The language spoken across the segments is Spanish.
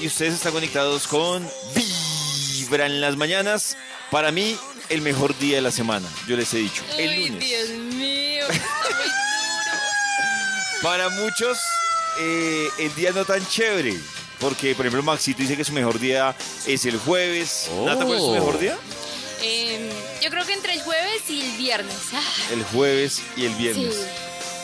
Y ustedes están conectados con Vibra en las mañanas. Para mí, el mejor día de la semana, yo les he dicho, el Uy, lunes. Dios mío, está muy duro. Para muchos, eh, el día no tan chévere, porque, por ejemplo, Maxito dice que su mejor día es el jueves. Nata, ¿cuál es su mejor día? Em, yo creo que entre el jueves y el viernes. Ah, El jueves y el viernes. sí.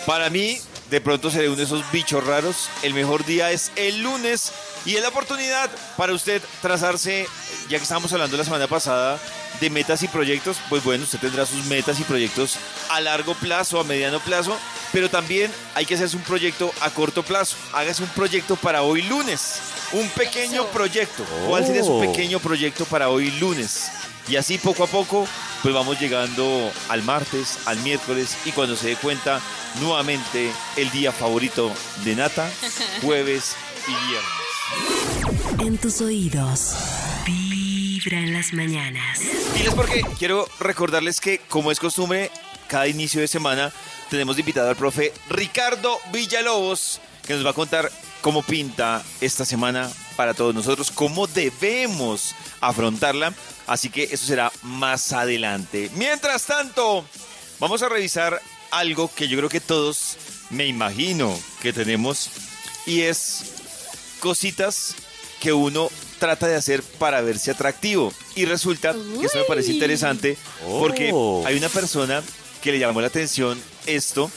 Para mí, de pronto seré uno de esos bichos raros. El mejor día es el lunes y es la oportunidad para usted trazarse, ya que estábamos hablando la semana pasada de metas y proyectos, pues bueno, usted tendrá sus metas y proyectos a largo plazo, a mediano plazo, pero también hay que hacerse un proyecto a corto plazo. Hágase un proyecto para hoy lunes, un pequeño proyecto. ¿Cuál sería su pequeño proyecto para hoy lunes? Y así poco a poco, pues vamos llegando al martes, al miércoles y cuando se dé cuenta, nuevamente el día favorito de Nata, jueves y viernes. En tus oídos, Vibra en las mañanas. Diles porque quiero recordarles que, como es costumbre, cada inicio de semana tenemos de invitado al profe Ricardo Villalobos, que nos va a contar cómo pinta esta semana para todos nosotros, cómo debemos afrontarla. Así que eso será más adelante. Mientras tanto, vamos a revisar algo que yo creo que todos me imagino que tenemos y es cositas que uno trata de hacer para verse atractivo. Y resulta que eso me parece interesante porque hay una persona que le llamó la atención esto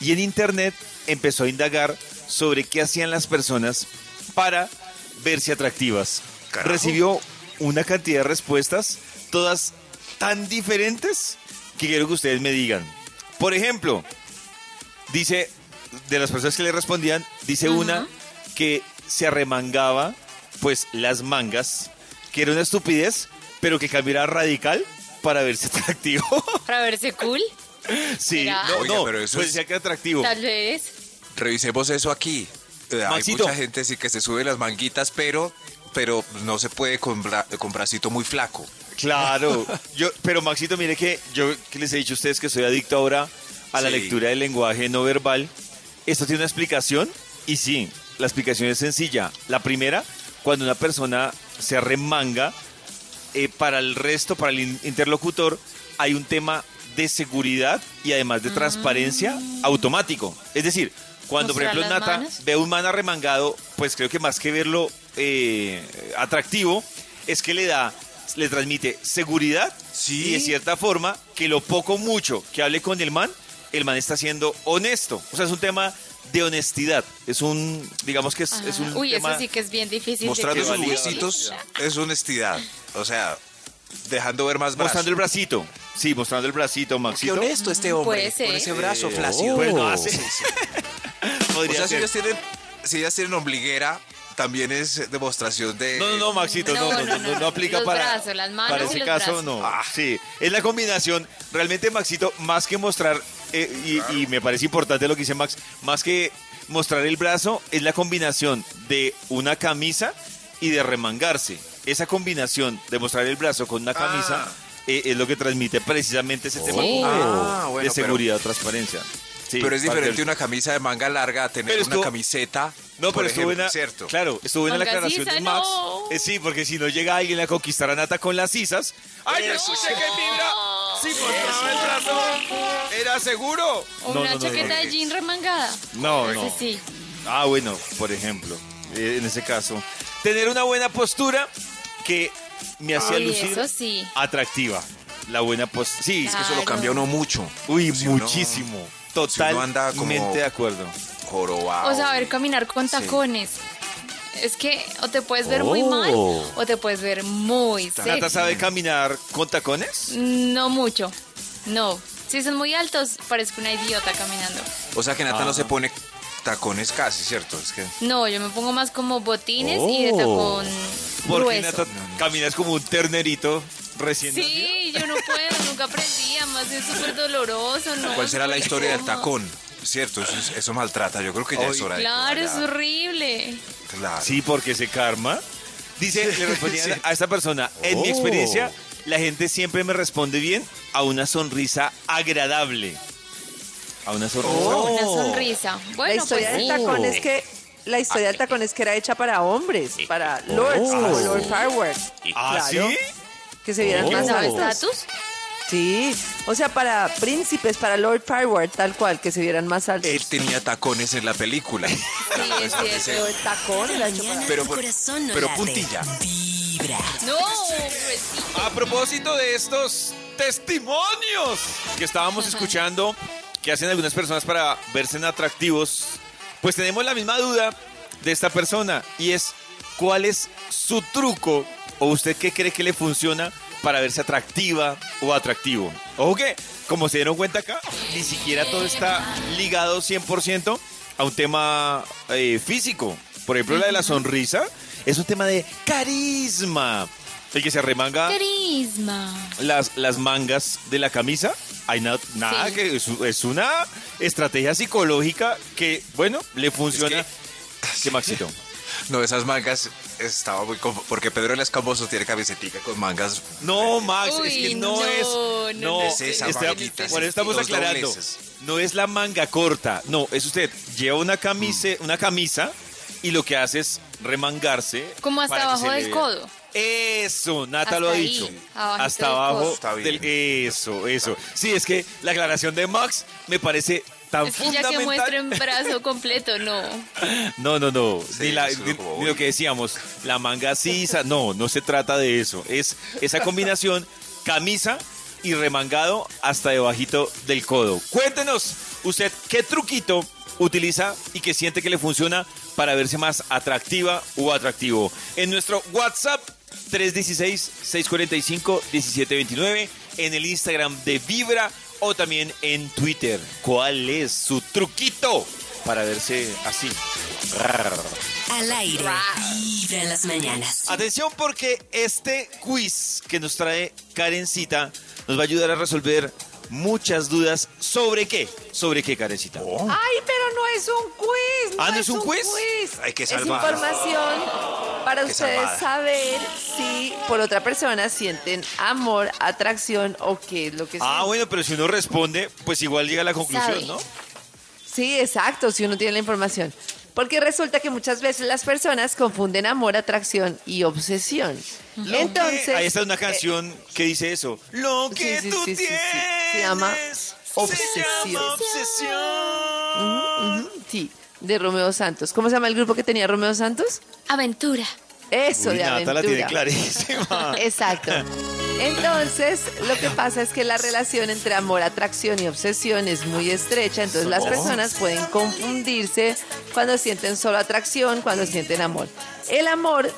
y en internet empezó a indagar sobre qué hacían las personas para verse atractivas. Recibió una cantidad de respuestas, todas tan diferentes, que quiero que ustedes me digan. Por ejemplo, dice, de las personas que le respondían, dice una que se arremangaba, pues, las mangas, que era una estupidez, pero que cambiara radical para verse atractivo. Para verse cool, sí, no, Oiga, no, pero eso pues es- decía que atractivo. tal vez. Revisemos eso aquí. Eh, Hay Maxito. mucha gente sí que se sube las manguitas, pero, pero no se puede con, bra- con bracito muy flaco. Claro, yo, pero Maxito, mire que yo que les he dicho a ustedes que soy adicto ahora a la Sí. lectura del lenguaje no verbal. Esto tiene una explicación y sí, la explicación es sencilla. La primera, cuando una persona se arremanga, eh, para el resto, para el in- interlocutor, hay un tema de seguridad y además de transparencia automático. Es decir, cuando por ejemplo Nata manos. ve a un man arremangado, pues creo que más que verlo eh, atractivo, es que le da, le transmite seguridad Sí. y de cierta forma que lo poco mucho que hable con el man, el man está siendo honesto. O sea, es un tema de honestidad. Es un, digamos que es, es un Uy, tema... eso sí que es bien difícil. de Mostrando sus huesitos es honestidad. O sea, dejando ver más brazos. Mostrando el bracito. Sí, mostrando el bracito, Qué Maxito. honesto este hombre. Puede ser. Con ese brazo Eh, flácido. Pues no hace. Sí, sí. O sea, si ellas, tienen, si ellas tienen ombliguera, también es demostración de... No, no, no, Maxito, no, no, no, no, no aplica Los para, brazos, las manos para y ese los caso, brazos. no. Ah. Sí, es la combinación. Realmente, Maxito, más que mostrar, eh, y, y me parece importante lo que dice Max, más que mostrar el brazo, es la combinación de una camisa y de remangarse. Esa combinación de mostrar el brazo con una camisa eh, es lo que transmite precisamente ese tema. Ah, bueno, de pero- seguridad o transparencia. Sí, pero es diferente que- una camisa de manga larga a tener Pero una estuvo- camiseta. No, por pero estuvo buena. ¿cierto? Claro, estuvo buena la aclaración de Max. no. Eh, sí, porque si no llega alguien a conquistar a Nata con las sisas. ¡Ay, Eso escuché sí. que vibra! ¡Sí, mostraba el brazo! ¿Era seguro? O No, una no, no, chaqueta no. de jean remangada. No, no. Ese sí. Ah, bueno, por ejemplo, eh, en ese caso. Tener una buena postura que me hacía Sí, lucir eso sí. atractiva. La buena postura. Sí, es que Eso lo Claro. cambia uno mucho. Uy, Si muchísimo. si uno anda Totalmente como- de acuerdo. Jorobado. O saber caminar con tacones. Es que o te puedes ver muy mal o te puedes ver muy ¿Nata sabe caminar con tacones? No mucho. No. Si son muy altos, parezco una idiota caminando. O sea que Nata Ah. no se pone tacones casi, ¿cierto? Es que No, yo me pongo más como botines y de tacón Porque grueso. Nata caminas como un ternerito recién nacido. Sí, yo no puedo, nunca aprendí, además es súper doloroso, ¿no? ¿Cuál será la historia del tacón? ¿Cierto? Eso, es- eso maltrata. Yo creo que ya es hora de. Claro, es horrible. Claro. Sí, porque se karma. Dice, le respondían Sí. a esta persona, en mi Oh. experiencia, la gente siempre me responde bien a una sonrisa agradable. A una sonrisa. Una sonrisa. Bueno, la historia pues del tacón es que la historia del tacón es que era hecha para hombres, para lords como Lord Farward. ¿Ah, Claro. sí? Que se vieran Oh. más ¿Sabe altos. estatus? Sí, o sea, para príncipes, para Lord Farward, tal cual, que se vieran más altos. Él tenía tacones en la película. Sí, es Pero cierto. el tacón. Mañana Pero por- corazón no pero late. puntilla. Vibra. No, pues sí. A propósito de estos testimonios que estábamos escuchando, que hacen algunas personas para verse atractivos, pues tenemos la misma duda de esta persona y es, ¿cuál es su truco o usted qué cree que le funciona para verse atractiva o atractivo? Ojo que, como se dieron cuenta acá, ni siquiera todo está ligado 100% a un tema eh, físico. Por ejemplo, la de la sonrisa es un tema de carisma. El que se remanga Carisma. las, las mangas de la camisa, hay na- nada Sí. que es, es una estrategia psicológica que, bueno, le funciona. Es ¿Qué Maxito? No, esas mangas estaba muy confu- porque Pedro el Escamoso tiene camisetica con mangas. No, Max, es que no, no, es. no, No, Es esa manguita, eso estamos aclarando. dobleces. No es la manga corta, no, es usted lleva una camisa, una camisa y lo que hace es remangarse. Como hasta para que abajo del codo. Eso, Nata Hasta lo ha ahí, dicho. Hasta del abajo del eso, eso. Sí, es que la aclaración de Max me parece tan Es que ya que fundamental. muestren brazo completo, no. No, no, no. Sí, ni, la- eso ni- como ni lo que decíamos, la manga sisa. No, no se trata de eso. Es esa combinación camisa y remangado hasta debajito del codo. Cuéntenos, usted, ¿qué truquito utiliza y que siente que le funciona para verse más atractiva o atractivo? En nuestro WhatsApp 316-645-1729, en el Instagram de Vibra o también en Twitter. ¿Cuál es su truquito para verse así? Al aire. Vibra en las mañanas. Atención porque este quiz que nos trae Karencita nos va a ayudar a resolver muchas dudas sobre qué. ¿Sobre qué, Karencita? Ay, pero no es un quiz. Ah, ¿no es un quiz? Hay que es salvar. información para Qué ustedes salvada. saber si por otra persona sienten amor, atracción o qué es lo que Ah, bueno, pero si uno responde, pues igual llega a la conclusión, Sabe. ¿no? Sí, exacto, si uno tiene la información. Porque resulta que muchas veces las personas confunden amor, atracción y obsesión. Lo Entonces, que- ahí está una eh, canción que dice eso. Lo que sí, sí, tú sí, sí, sí. tienes Se llama se Obsesión. obsesión. sí, de Romeo Santos. ¿Cómo se llama el grupo que tenía Romeo Santos? Aventura. Eso Uy, de Nata aventura. la tiene clarísima. Exacto. Entonces, lo que pasa es que la relación entre amor, atracción y obsesión es muy estrecha, entonces las personas pueden confundirse cuando sienten solo atracción, cuando sienten amor. El amor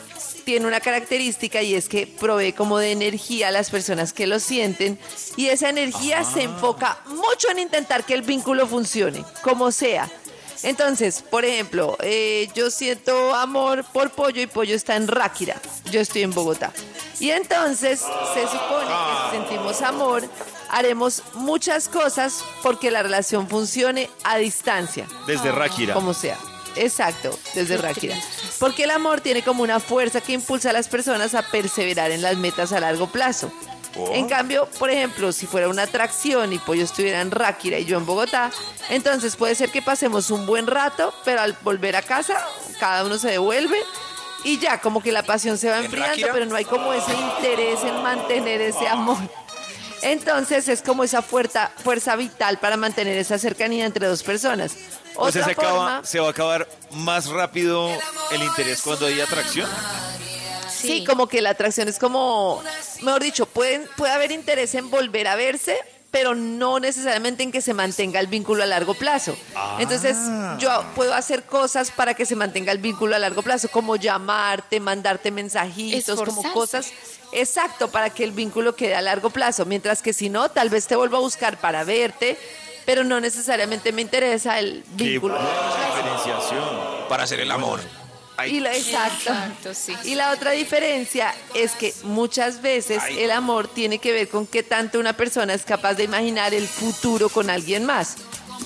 tiene una característica y es que provee como de energía a las personas que lo sienten y esa energía se enfoca mucho en intentar que el vínculo funcione, como sea. Entonces, por ejemplo, eh, yo siento amor por Pollo y Pollo está en Ráquira. Yo estoy en Bogotá. Y entonces se supone que si sentimos amor, haremos muchas cosas porque la relación funcione a distancia, Desde Ráquira. como sea. Exacto, desde Ráquira. Porque el amor tiene como una fuerza que impulsa a las personas a perseverar en las metas a largo plazo. Oh. En cambio, por ejemplo, si fuera una atracción y Pollo estuviera en Ráquira y yo en Bogotá, entonces puede ser que pasemos un buen rato, pero al volver a casa, cada uno se devuelve y ya, como que la pasión se va ¿En enfriando, pero no hay como ese interés en mantener ese amor. Entonces es como esa fuerza, fuerza vital para mantener esa cercanía entre dos personas. O sea, se, acaba- forma, se va a acabar más rápido el interés cuando hay atracción. sí. como que la atracción es como, mejor dicho, pueden, puede haber interés en volver a verse, pero no necesariamente en que se mantenga el vínculo a largo plazo. Entonces, yo puedo hacer cosas para que se mantenga el vínculo a largo plazo, como llamarte, mandarte mensajitos, como cosas. Exacto, para que el vínculo quede a largo plazo. Mientras que si no, tal vez te vuelvo a buscar para verte, pero no necesariamente me interesa el vínculo. diferenciación. Para hacer el amor. Y la, exacto. Exacto, sí. Y la otra diferencia es que muchas veces el amor tiene que ver con qué tanto una persona es capaz de imaginar el futuro con alguien más.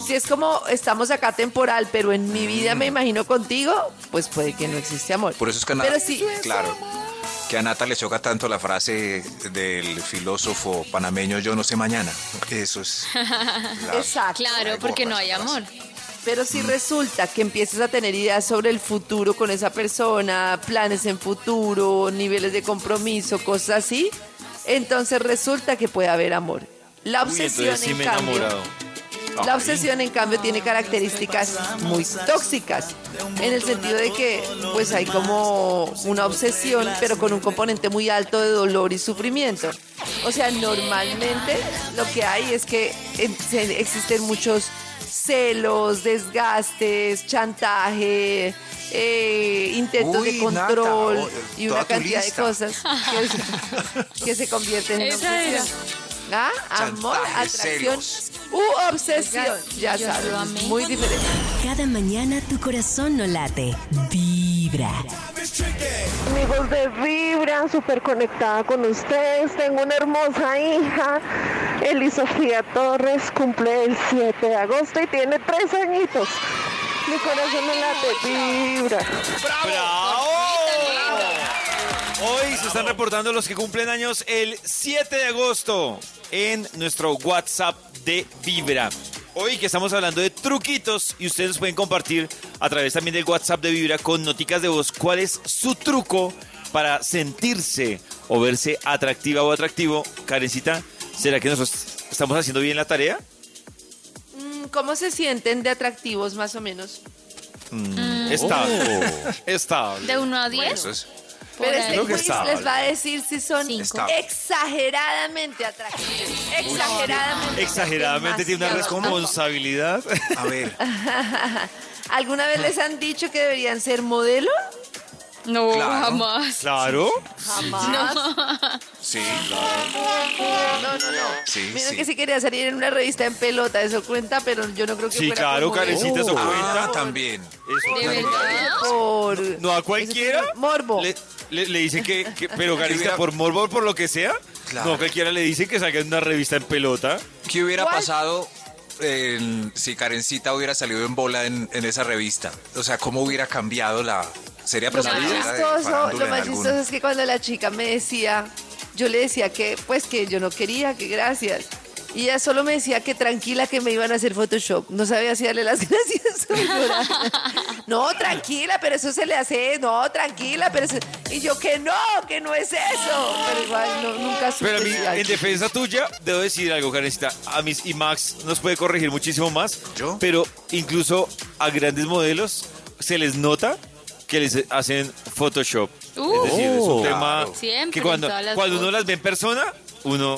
Si es como estamos acá temporal, pero en mi vida me imagino contigo, pues puede que no existe amor. Por eso es que a Pero sí, claro, que a Nata le choca tanto la frase del filósofo panameño yo no sé mañana. Eso es. la- Exacto. Claro, porque no hay amor. Pero si resulta que empiezas a tener ideas sobre el futuro con esa persona, planes en futuro, niveles de compromiso, cosas así, entonces resulta que puede haber amor. La Uy, obsesión, sí en cambio, enamorado. la obsesión, en cambio, tiene características muy tóxicas, en el sentido de que, pues, hay como una obsesión, pero con un componente muy alto de dolor y sufrimiento. O sea, normalmente lo que hay es que eh, se- existen muchos celos, desgastes, chantaje, eh, intentos Uy, de control Nata, oh, y una cantidad de cosas que se, que se convierten en obsesión. ¿Ah? Amor, atracción celos. u obsesión. Ya sabes, muy diferente. Cada mañana tu corazón no late, vibra. Amigos de Vibra, súper conectada con ustedes. Tengo una hermosa hija, Eli Sofía Torres, cumple el 7 de agosto y tiene tres añitos. Mi corazón no late, Vibra. ¡Bravo! Hoy se están reportando los que cumplen años el 7 de agosto en nuestro WhatsApp de Vibra. Hoy que estamos hablando de truquitos y ustedes nos pueden compartir a través también del WhatsApp de Vibra con noticas de voz cuál es su truco para sentirse o verse atractiva o atractivo. Karencita, ¿será que nosotros estamos haciendo bien la tarea? Mm, ¿Cómo se sienten de atractivos más o menos? Estable. Estable. De 1 a 10. Eso es. Pero este quiz les va a decir si son Cinco. Exageradamente atractivos. Exageradamente. Exageradamente tiene una responsabilidad. A ver, ¿Alguna vez les han dicho que deberían ser modelo? No, Claro. jamás. Claro. Jamás. sí, No, no, no. Sí, Mira sí. que si quería salir en una revista en pelota, eso cuenta, pero yo no creo que Sí, fuera claro. Karencita, eso Ah, cuenta. también. Eso ¿De verdad? Por... No a cualquiera. Eso tiene Morbo. Le, le, le dicen que, que- pero Karencita, por morbo o por lo que sea, Claro. no a cualquiera le dicen que salga en una revista en pelota. ¿Qué hubiera ¿Cuál? pasado en- si Karencita hubiera salido en bola en, en esa revista? O sea, ¿cómo hubiera cambiado la sería Lo más de chistoso, lo más chistoso es que cuando la chica me decía, yo le decía que, pues que yo no quería, que gracias. Y ella solo me decía que tranquila que me iban a hacer Photoshop. No sabía si darle las gracias. No, tranquila, pero eso se le hace. No, tranquila, pero eso... Y yo que no, que no es eso. Pero igual no, nunca supe Pero a mí, en defensa tuya, debo decir algo, Karencita. A mis, y Max nos puede corregir muchísimo más. ¿Yo? Pero incluso a grandes modelos se les nota que les hacen Photoshop. Uh. es decir, es un Claro. tema Siempre, que cuando, cuando uno las ve en persona, uno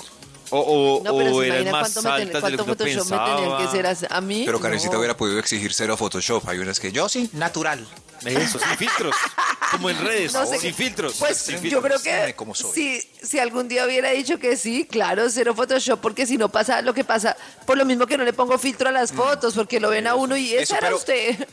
o, o, No, pero o eran imagina más cuánto, me ten- altas de lo que uno Photoshop me tenían que pensaba. hacer a, mí. Pero Karencita No. hubiera podido exigir cero Photoshop. Hay unas que yo sí, natural. Eso, sin filtros. Como en redes, No sé. sin filtros. Pues sin yo filtros. creo que soy. si, si algún día hubiera dicho que sí, claro, cero Photoshop, porque si no pasa lo que pasa, por lo mismo que no le pongo filtro a las fotos, porque lo ven a uno y Eso, esa era pero- usted.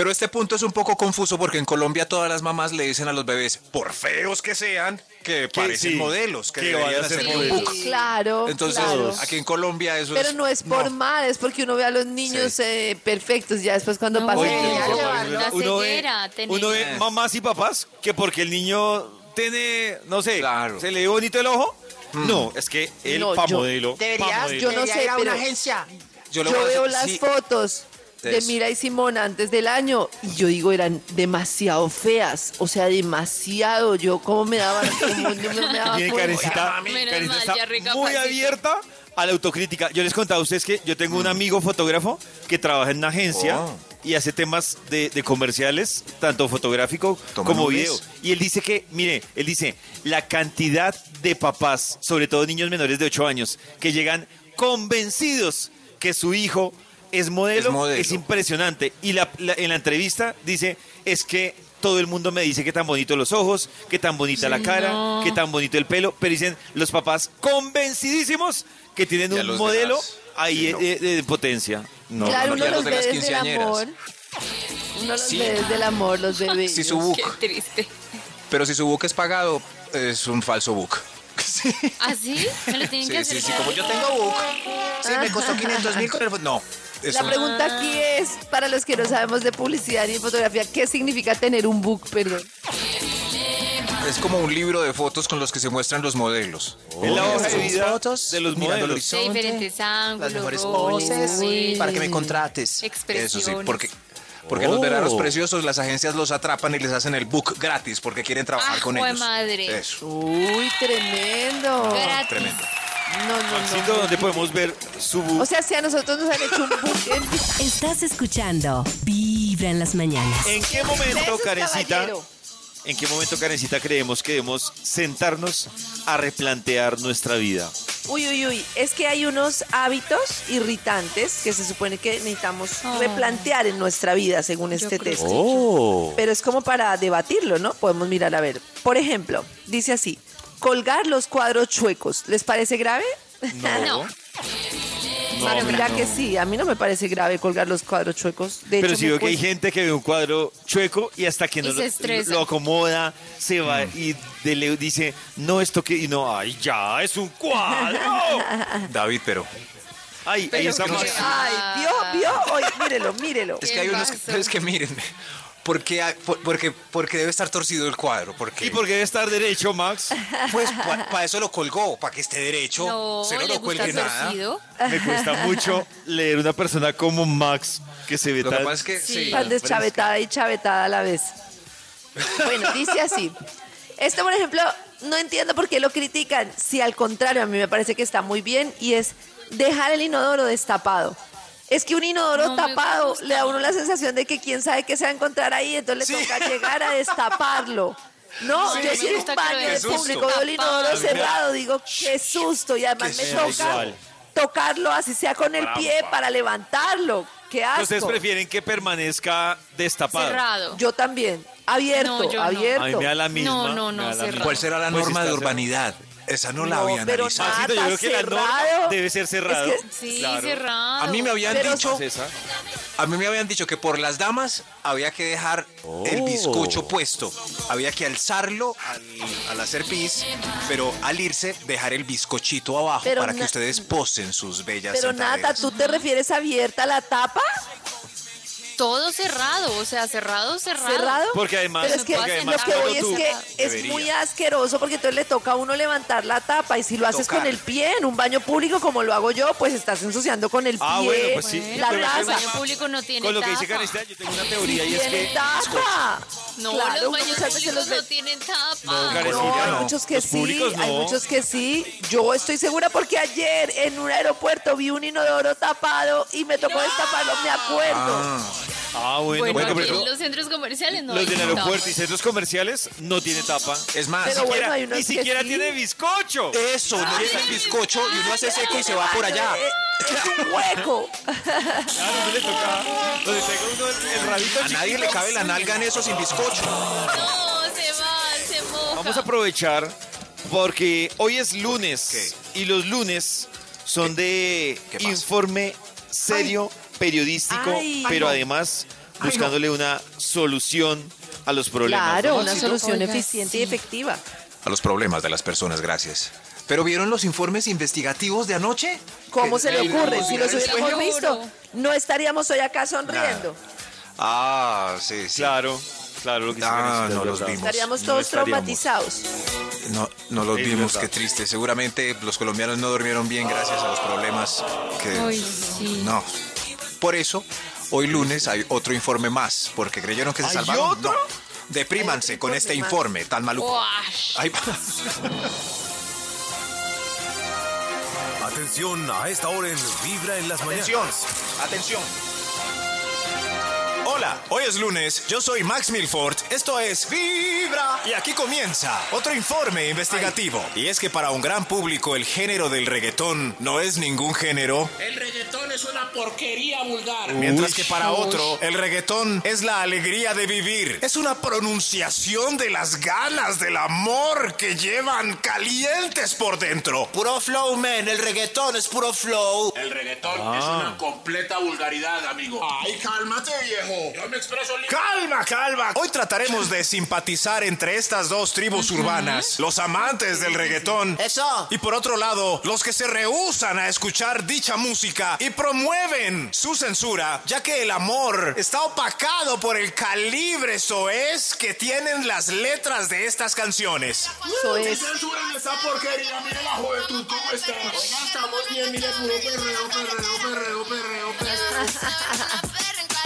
Pero este punto es un poco confuso porque en Colombia todas las mamás le dicen a los bebés, por feos que sean, que parecen sí, modelos, que, que deberían van a ser hacer modelos. book. Claro, Entonces, claro. aquí en Colombia eso Pero es... no es por mal, es porque uno ve a los niños Sí. eh, perfectos, ya después cuando No, pasa Oye, el Oye, día, no, ya la van. uno ve, uno ve mamás y papás que porque el niño tiene, no sé, Claro. se le ve bonito el ojo, No, es que él No, pa' yo- modelo. pa' Deberías, modelo. Yo no debería sé, ir a una pero- agencia. Yo, veo decir- las sí, fotos de. Mira y Simón antes del año y yo digo, eran demasiado feas. O sea, demasiado. Yo, ¿cómo me daba? cómo no me daba Tiene cuenta? Karencita, Menos Karencita mal, está ya muy recapacito. abierta a la autocrítica. Yo les contaba a ustedes que yo tengo un amigo fotógrafo que trabaja en una agencia Oh. y hace temas de, de comerciales, tanto fotográfico Toma como nubes. video. Y él dice que, mire, él dice, la cantidad de papás, sobre todo niños menores de 8 años, que llegan convencidos que su hijo es modelo, Es modelo. es impresionante. Y la- la- en la entrevista dice, es que todo el mundo me dice que tan bonito los ojos, que tan bonita la cara, No. que tan bonito el pelo, pero dicen los papás convencidísimos que tienen Ya un modelo demás. ahí Sí, no. de potencia. No, claro, no, uno los los de ve las desde el quinceañeras. amor. Uno los Sí. ve desde el amor, los bebés. Si su book, Qué triste. pero si su book es pagado, es un falso book. Sí, ¿Ah, sí? ¿Me lo tienen que sí, hacer sí, sí, como yo tengo book. Sí, me costó 500 mil con el... No, es La un- pregunta aquí es, para los que no sabemos de publicidad y de fotografía, ¿qué significa tener un book? Perdón. es como un libro de fotos con los que se muestran los modelos. Es la hoja de vida fotos, de los modelos. De horizonte, diferentes ángulos, las mejores poses, para que me contrates. Eso Expresiones. sí, porque, porque los Oh. verdaderos preciosos, las agencias los atrapan y les hacen el book gratis porque quieren trabajar Ah, con ellos. madre. Eso, Uy, tremendo. Gratis. tremendo. No, no, Maxito, no. ¿dónde podemos ver su? O sea, si a nosotros nos han hecho un en... Estás escuchando Vibra en las mañanas. ¿En qué momento, Karencita, en qué momento, Karencita, creemos que debemos sentarnos a replantear nuestra vida? Uy, uy, uy. Es que hay unos hábitos irritantes que se supone que necesitamos Oh. replantear en nuestra vida, según este creo texto. Oh. Pero es como para debatirlo, ¿no? Podemos mirar a ver. Por ejemplo, dice así: colgar los cuadros chuecos. ¿Les parece grave? No. Pero mira que sí, a mí no me parece grave colgar los cuadros chuecos. De Pero hecho, si veo que hay gente que ve un cuadro chueco y hasta que Y no lo, acomoda, se va Mm. y de le dice, no, esto que, y no, ay, ya, es un cuadro. David, pero Ay, ahí Pero está que- Max. Ay, vio, vio. Oye, mírelo, mírelo. es ¿Qué que hay unos pero es que mírenme. ¿Por qué, hay- por- porque, porque debe estar torcido el cuadro. Porque, ¿Y por qué debe estar derecho, Max? Pues para eso lo colgó, para que esté derecho. No, se no lo gusta cuelgue nada. torcido. Me cuesta mucho leer una persona como Max que se ve Lo tan... es que Sí. sí. Tan deschavetada y chavetada a la vez. Bueno, dice así. Esto, por ejemplo, no entiendo por qué lo critican. Si al contrario, a mí me parece que está muy bien y es dejar el inodoro destapado. Es que un inodoro No tapado le da a uno la sensación de que quién sabe qué se va a encontrar ahí, entonces le Sí. toca llegar a destaparlo. No, Sí, yo en un baño de público veo el inodoro cerrado, digo, qué susto. Y además Qué me toca tocarlo así sea con el pie para levantarlo. Qué asco. ¿Ustedes prefieren que permanezca destapado? Cerrado. Yo también. Abierto, No, yo no. abierto. A mí me da la misma. No, no, no. ¿Cuál será la Pues norma de urbanidad? Esa no la había pero analizado. Yo creo que la norma debe ser cerrado. Es que- Sí, Claro. cerrado. A mí me habían Pero dicho, a mí me habían dicho que por las damas había que dejar el Oh. bizcocho puesto. Había que alzarlo al, al hacer pis, pero al irse dejar el bizcochito abajo Pero para que ustedes posen sus bellas Pero Nata. ¿tú te refieres abierta la tapa? Todo cerrado, o sea, cerrado, cerrado. ¿Cerrado? Porque además, Pero es que porque lo que voy es que es muy asqueroso porque entonces le toca a uno levantar la tapa y si lo haces Tocar. con el pie en un baño público como lo hago yo, pues estás ensuciando con el pie Ah, bueno, pues sí. La Pero el taza. baño público no tiene Con lo que dice Karencita, yo tengo una teoría y es Tiene que... tapa. No, Claro, los baños muchas veces públicos los ve- no tienen tapa. No, No, hay muchos que Los sí, públicos hay muchos que sí. Yo estoy segura porque ayer en un aeropuerto vi un inodoro tapado y me tocó destaparlo, me acuerdo. Ah, bueno, Bueno, bueno, aquí pero en los centros comerciales no los del tapa. aeropuerto y centros comerciales no tienen tapa. Es más, Pero Ni bueno, siquiera- hay unos ni que siquiera sí. tiene bizcocho. eso, no tiene el bizcocho y uno hace seco y se va por allá. Eh, Es un hueco. Claro, no le toca. Donde tenga uno el, A nadie chiquito. le cabe la nalga en eso sin bizcocho. No, se va, se moja. Vamos a aprovechar porque hoy es lunes y los lunes son de ¿Qué pasa? informe serio, periodístico, Ay. pero no. además Ay, no. buscándole una solución a los problemas. Claro, ¿no? una solución Oiga, eficiente y efectiva. A los problemas de las personas, gracias. ¿Pero vieron los informes investigativos de anoche? ¿Cómo se le ocurre? Si los hubiéramos visto, no estaríamos hoy acá sonriendo. Ah, sí, sí. Claro, claro, lo que Ah, no los vimos. Estaríamos No todos estaríamos. traumatizados. No, no los Es vimos, verdad. qué triste. Seguramente los colombianos no durmieron bien gracias a los problemas que... Ay, sí. No. Por eso, hoy lunes hay otro informe más, porque creyeron que se ¿Hay salvaron. otro? No. Deprímanse con este informe tan maluco. Ahí va. Atención, a esta hora en Vibra en las Atención, mañanas. atención. Hola, hoy es lunes, yo soy Max Milford, esto es Vibra y aquí comienza otro informe investigativo. Y es que para un gran público el género del reggaetón no es ningún género, El reggaetón es una porquería vulgar. mientras que para otro el reggaetón es la alegría de vivir. Es una pronunciación de las ganas del amor que llevan calientes por dentro. Puro flow, man, el reggaetón es puro flow. El reggaetón es una completa vulgaridad, amigo. Ay, cálmate, viejo. Yo me expreso libre. Calma, calma. Hoy trataremos de simpatizar entre estas dos tribus urbanas, los amantes del reggaetón. Eso. Y por otro lado, los que se rehusan a escuchar dicha música y promueven su censura, ya que el amor está opacado por el calibre soez que tienen las letras de estas canciones. Esa porquería. Mire la juventud cómo está. Oiga, estamos bien. Mire, puro perreo, perreo, perreo, perreo, perreo.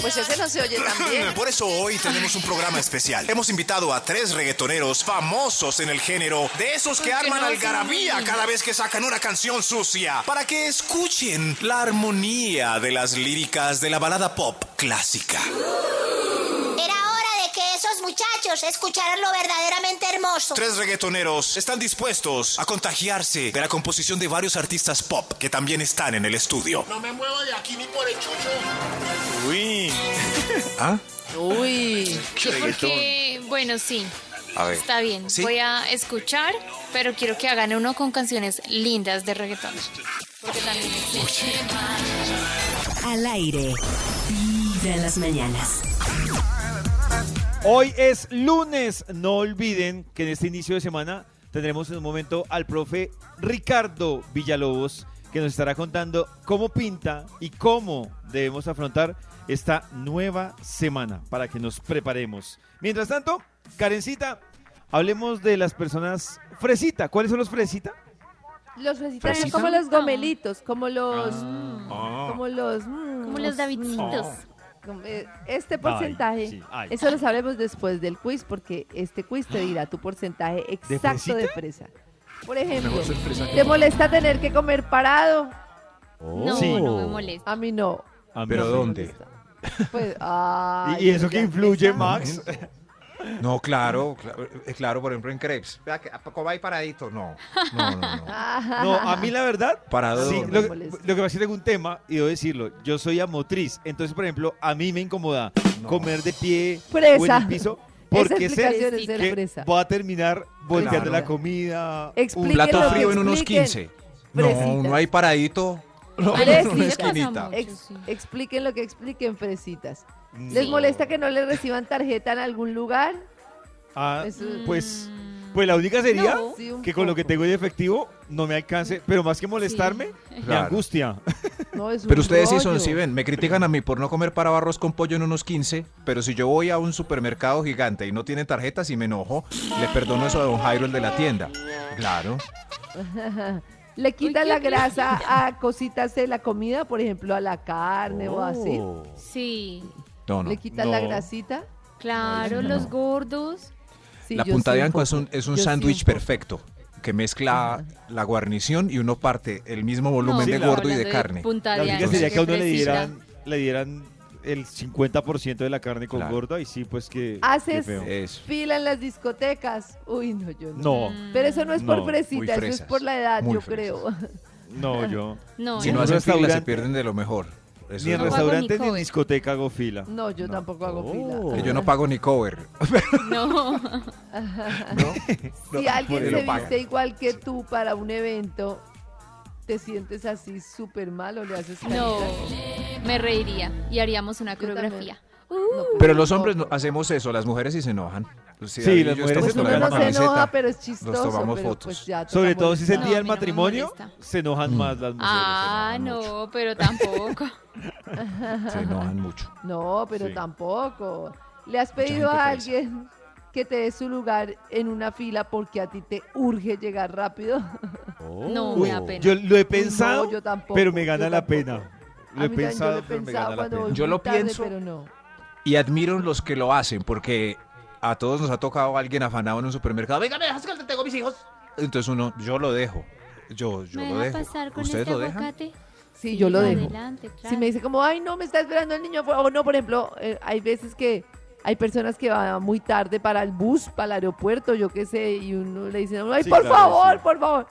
Pues ese no se oye tan bien. Por eso hoy tenemos un programa especial. Hemos invitado a tres reggaetoneros famosos en el género, de esos que ¿Por qué arman no algarabía cada vez que sacan una canción sucia, para que escuchen la armonía de las líricas de la balada pop clásica. Era hora de que esos muchachos escucharan lo verdaderamente hermoso. Tres reggaetoneros están dispuestos a contagiarse de la composición de varios artistas pop que también están en el estudio. No me muevo de aquí ni por el chucho. Uy, ¿Ah? Uy. Porque, bueno, sí, A ver. está bien. ¿Sí? Voy a escuchar, pero quiero que hagan uno con canciones lindas de reggaetón. Porque también Al aire. Vibra en las mañanas. Hoy es lunes. No olviden que en este inicio de semana tendremos en un momento al profe Ricardo Villalobos que nos estará contando cómo pinta y cómo debemos afrontar esta nueva semana para que nos preparemos. Mientras tanto, Karencita, hablemos de las personas fresita. ¿Cuáles son los fresita? Los fresitas son como los gomelitos, como los... Ah. Como los... mm, Como los Davidcitos. como, eh, Este porcentaje, sí, ay. eso lo sabremos después del quiz, porque este quiz te dirá tu porcentaje exacto de, fresa. Por ejemplo, ¿te molesta tener que comer parado? No, Sí. no me molesta. A mí no. A mí ¿Pero dónde? Pues, ay, ¿Y, y eso que influye. Max? No, claro, claro, eh, claro, por ejemplo en crepes. Que ¿a poco va ahí paradito? No, no, no, no. No, a mí la verdad, ¿Parado sí, lo, molesta. lo que pasa es que tengo un tema y debo decirlo, yo soy amotriz, entonces por ejemplo, a mí me incomoda comer de pie o en el piso porque sé que voy a terminar volteando Claro. la comida. Un plato frío en unos expliquen. 15. No, uno ahí paradito. No, Ex- expliquen lo que expliquen, fresitas. ¿Les molesta que no les reciban tarjeta en algún lugar? Ah, Eso- pues, pues la única sería No. Sí, un que con lo que poco. tengo de efectivo no me alcance, pero más que molestarme, me Claro. angustia. No, es un Pero ustedes sí son, rollo. si ven, me critican a mí por no comer para arroz con pollo en unos 15, pero si yo voy a un supermercado gigante y no tienen tarjetas y me enojo, le perdono eso a don Jairo, el de la tienda. Claro. Le quitan Uy, la grasa a cositas de la comida, por ejemplo, a la carne o así. Oh. Sí, No, no. Le quitan la No. grasita. claro, No. los gordos. Sí, la punta de anco es un, es un sándwich perfecto que mezcla la guarnición y uno parte el mismo volumen de gordo y de carne. punta La de única anco, sería que a uno le dieran, le dieran el 50% de la carne con Claro. gordo y sí, pues que... Haces feo. Eso. fila en las discotecas. Uy, no, yo no. No, Pero eso no es No, por fresita, eso es por la edad, muy yo fresas. creo. no, yo... No, Si no hacen fila se pierden de lo mejor. Eso Ni en es lo- hago restaurante ni ni en cover. discoteca hago fila. No, yo tampoco hago Oh. fila. Yo no pago ni cover. no. Si alguien se viste igual que tú para un evento, te sientes así súper mal o le haces No, me reiría y haríamos una coreografía. Pues Pero los hombres no- hacemos eso, las mujeres sí se enojan. Si Sí, las mujeres se enojan misma no se camiseta, enoja, pero es chistoso. tomamos pero fotos. pues ya toca Sobre todo si es el día del No, matrimonio, se enojan más las mujeres. Ah, no, pero tampoco. Se enojan mucho. No, pero Sí. tampoco. ¿Le has pedido a alguien que te des su lugar en una fila porque a ti te urge llegar rápido? No, Uy, me da pena. Yo lo he pensado, no, yo tampoco, pero me gana la tampoco. pena. Lo he pensado, pero me gana la pena. Yo lo pienso. pero no. Y admiro los que lo hacen, porque a todos nos ha tocado alguien afanado en un supermercado. Venga, me dejas que te tengo mis hijos. Entonces uno, yo lo dejo. Yo, yo ¿Me lo dejo. pasar con ¿Ustedes este lo dejan? Sí, yo lo dejo. Adelante, Si me dice como, ay, no, me está esperando el niño, o no, por ejemplo, eh, hay veces que hay personas que van muy tarde para el bus, para el aeropuerto, yo qué sé, y uno le dice, ay, Sí, por claro, favor, sí. por favor.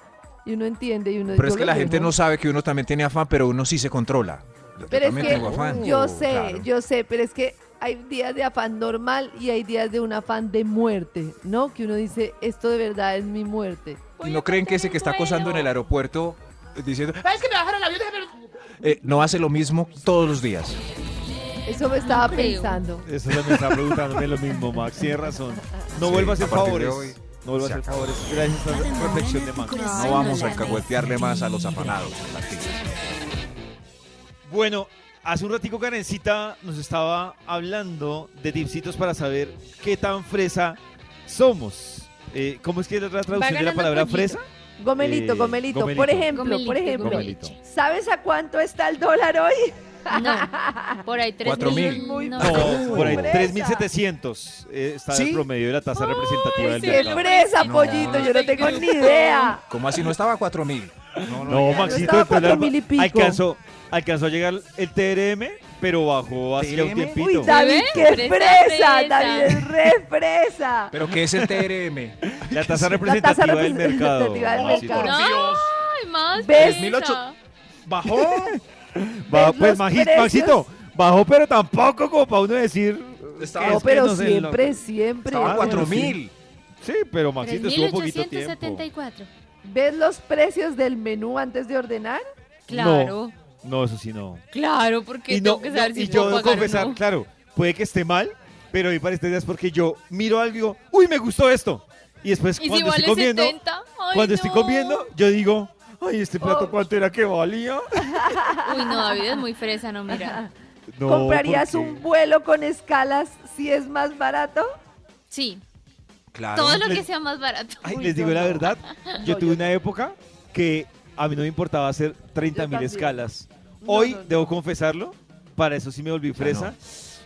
Y uno entiende y uno Pero es que la gente no sabe que uno también tiene afán, pero uno sí se controla. Yo es también que tengo afán. yo sé, Claro. yo sé, pero es que hay días de afán normal y hay días de un afán de muerte, ¿no? Que uno dice, esto de verdad es mi muerte. ¿Y no creen que ese que está acosando en el aeropuerto eh, diciendo, "Ay, es que me bajaron el avión, déjame-". Eh, no hace lo mismo todos los días? Eso me estaba creo. pensando. Eso ya me está preguntándome lo mismo, Max. Tiene razón. No Sí, vuelva a hacer favores. hoy No vuelva a hacer favores. Gracias a esta reflexión de Max. No vamos a alcahuetearle más a los afanados. Bueno, hace un ratico Karencita nos estaba hablando de tipsitos para saber qué tan fresa somos. Eh, ¿Cómo es que es la traducción de la palabra pollito. fresa? Gomelito, Eh, gomelito. gomelito. Por ejemplo, Gomelito, por ejemplo, gomelito. ¿sabes a cuánto está el dólar hoy? No, por ahí tres Cuatro mil. mil. Muy No, No, por ahí fresa. 3.700 eh, está ¿Sí? el promedio de la tasa representativa del ¡Qué mercado. fresa, No. pollito! Yo no tengo ni idea. ¿Cómo así no estaba a cuatro mil? No, No, Maxito, estaba el dólar cuatro mil y pico. alcanzó, alcanzó a llegar el TRM, pero bajó hacia un tiempito. Uy, David, qué Fresa, fresa. fresa. David es re fresa. ¿Pero qué es el TRM? La tasa La representativa tasa del mercado. representativa del mercado. Ay, más ¿Ves? fresa. ¿Bajó? Bajó, ¿Ves pues, los Maxito, bajó, pero tampoco como para uno decir. Estaba- No, pero siempre, lo- siempre. Estaba a Ah, mil. Sí, pero Maxito estuvo poquito tiempo. 3874. ¿Ves los precios del menú antes de ordenar? Claro. No, eso sí no. Claro, porque Y, no, tengo que saber no, si y yo puedo pagar confesar, no. claro, puede que esté mal, pero hoy para este día es porque yo miro algo y digo, uy, me gustó esto. Y después ¿Y si cuando estoy vale comiendo, 70? Ay, cuando estoy comiendo, yo digo, ay, este plato cuánto era que valía. Uy, no, David es muy fresa, no, mira. No, ¿Comprarías un vuelo con escalas si es más barato? Sí, Claro. todo lo que Les- sea más barato. Ay, Uy, les digo no, la no. verdad, yo No, tuve yo una época que a mí no me importaba hacer 30 Yo mil escalas. Hoy, no, no. debo confesarlo, para eso sí me volví fresa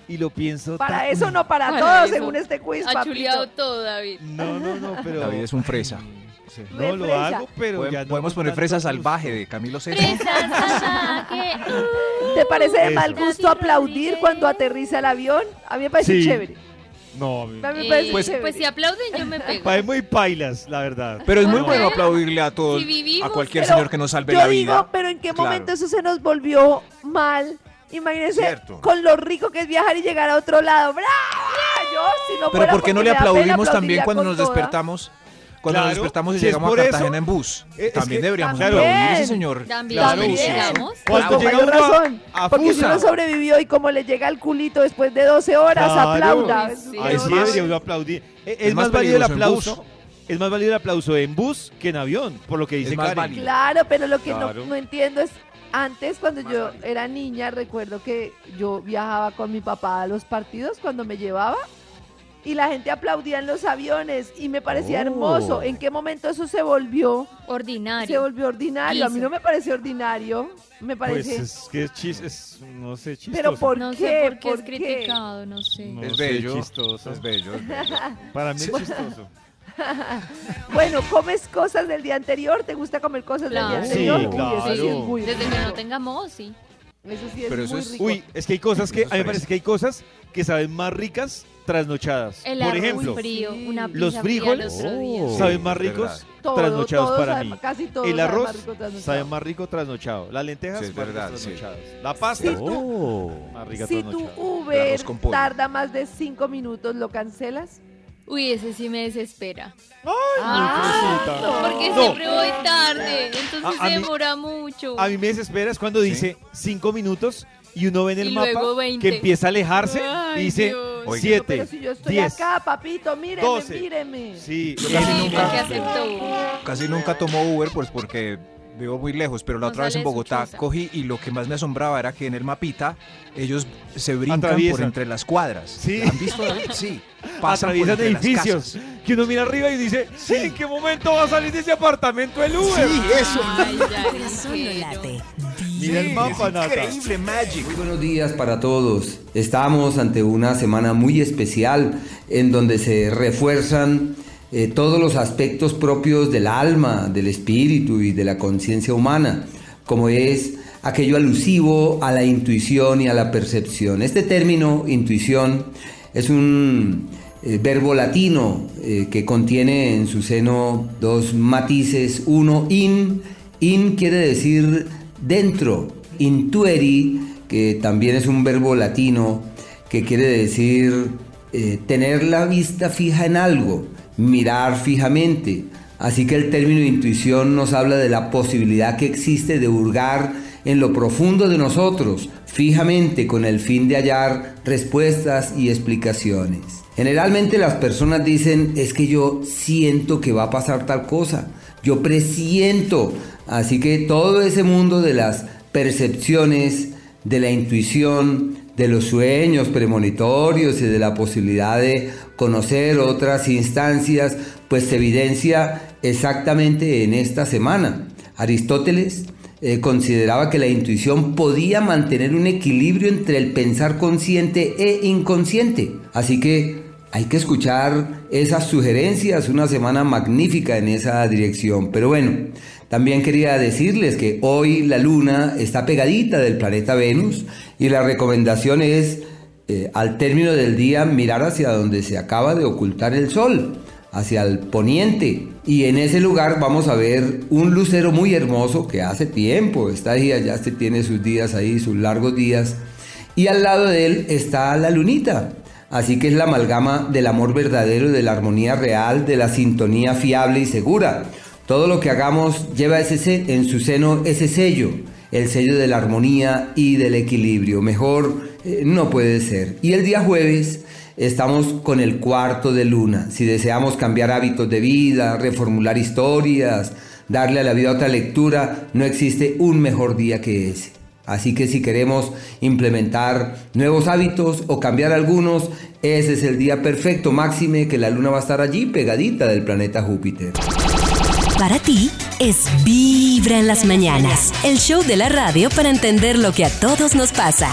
y lo pienso. Para tan- eso no para, Para todo, eso. según este quiz, Ha chuleado todo, David. No, no, no, pero... David es un fresa. Sí, No, lo hago, pero Podem- ya no Podemos poner fresa salvaje de Camilo Sesto. Fresa salvaje. ¿Te parece de mal gusto aplaudir cuando aterriza el avión? A mí me parece Sí. chévere. No, a mí- A mí me Eh, parece pues, chévere. si aplauden, yo me pego. Parece muy pailas, la verdad. Pero es muy bueno aplaudirle a todos, Si vivimos- a cualquier señor que nos salve Yo la digo, vida. pero ¿en qué Claro. momento eso se nos volvió mal? Imagínense Cierto. con lo rico que es viajar y llegar a otro lado. ¡Bravo! Yo, si no Pero ¿por qué no le aplaudimos también cuando nos toda. despertamos? Cuando nos despertamos y si llegamos a por eso, Cartagena en bus. es también que- deberíamos claro. aplaudir ese señor. También, Claro. digamos. Cuando llega uno a- razón. a porque si uno sobrevivió y como le llega el culito después de 12 horas, Claro. aplauda. Sí. Ahí sí debería uno aplaudir. Es, Es más, más válido el aplauso. Es más válido el aplauso en bus que en avión, por lo que dice Karen. válido. Claro, pero lo que no, entiendo es, antes cuando yo era niña, recuerdo que yo viajaba con mi papá a los partidos cuando me llevaba y la gente aplaudía en los aviones y me parecía Oh. hermoso. ¿En qué momento eso se volvió? Ordinario. Se volvió ordinario. A mí no me parece ordinario. Me Pues parece... es que es chis, es, no sé, chistoso. pero ¿por no qué? sé por qué es qué? criticado, no sé. No Es sé, bello. chistoso. Es bello. es bello. Para mí es chistoso. Bueno, ¿comes cosas del día anterior? ¿te gusta comer cosas Claro. del día Sí, anterior? Uy, claro. eso sí es muy Desde que no tengamos, sí. Eso sí es Pero eso muy es- rico. Uy, es que hay cosas que, a mí me parece que hay cosas que saben más ricas trasnochadas. El Por arroz ejemplo, frío, sí. una los pizza fría frijoles el otro día. Oh. saben más es ricos. Todo, trasnochados todo para sabe- mí. Casi todo El sabe más arroz rico trasnochado. sabe más rico trasnochado. Las lentejas Sí, es más ricas verdad, sí. trasnochadas. La pasta Si tú- más rica Si tu trasnochada. Uber arroz con pollo. tarda más de cinco minutos, ¿lo cancelas? Uy, ese sí me desespera. Ah, fresita. Porque No. siempre voy tarde, entonces A- a se mí- demora mucho. A mí me desespera es cuando dice cinco minutos y uno ve en el Y mapa luego 20. que empieza a alejarse Ay, y dice Dios. Oiga. siete, Pero si yo estoy diez. acá, papito, míreme, 12. míreme. Sí, Yo casi nunca- que aceptó. Casi nunca tomo Uber pues porque vivo muy lejos, pero la otra vez en Bogotá cogí y lo que más me asombraba era que en el mapita ellos se brincan por Atraviesan. entre las cuadras. Sí. ¿Han visto? Sí. Pasan por Atraviesan las edificios. casas. Que uno mira arriba y dice, ¿en qué momento va a salir de ese apartamento el Uber? Sí, eso. Ay, ya, late. Mira el mapa, Nata. Increíble Magic. Muy buenos días para todos. Estamos ante una semana muy especial en donde se refuerzan eh, todos los aspectos propios del alma, del espíritu y de la conciencia humana, como es aquello alusivo a la intuición y a la percepción. Este término, intuición, es un eh, verbo latino eh, que contiene en su seno dos matices. Uno, in, in quiere decir dentro, intueri, que también es un verbo latino que quiere decir tener la vista fija en algo, mirar fijamente. Así que el término intuición nos habla de la posibilidad que existe de hurgar en lo profundo de nosotros, fijamente con el fin de hallar respuestas y explicaciones. Generalmente las personas dicen, es que yo siento que va a pasar tal cosa, yo presiento. Así que todo ese mundo de las percepciones, de la intuición, de los sueños premonitorios y de la posibilidad de conocer otras instancias, pues se evidencia exactamente en esta semana. Aristóteles eh, consideraba que la intuición podía mantener un equilibrio entre el pensar consciente e inconsciente. Así que hay que escuchar esas sugerencias, una semana magnífica en esa dirección. Pero bueno, también quería decirles que hoy la luna está pegadita del planeta Venus y la recomendación es eh, al término del día mirar hacia donde se acaba de ocultar el sol, hacia el poniente. Y en ese lugar vamos a ver un lucero muy hermoso que hace tiempo está ahí, ya se tiene sus días ahí, sus largos días. Y al lado de él está la lunita. Así que es la amalgama del amor verdadero, de la armonía real, de la sintonía fiable y segura. Todo lo que hagamos lleva ese, se- en su seno ese sello, el sello de la armonía y del equilibrio. Mejor eh, no puede ser. Y el día jueves estamos con el cuarto de luna. Si deseamos cambiar hábitos de vida, reformular historias, darle a la vida otra lectura, no existe un mejor día que ese. Así que si queremos implementar nuevos hábitos o cambiar algunos, ese es el día perfecto, máxime que la luna va a estar allí pegadita del planeta Júpiter. Para ti es Vibra en las mañanas, el show de la radio para entender lo que a todos nos pasa.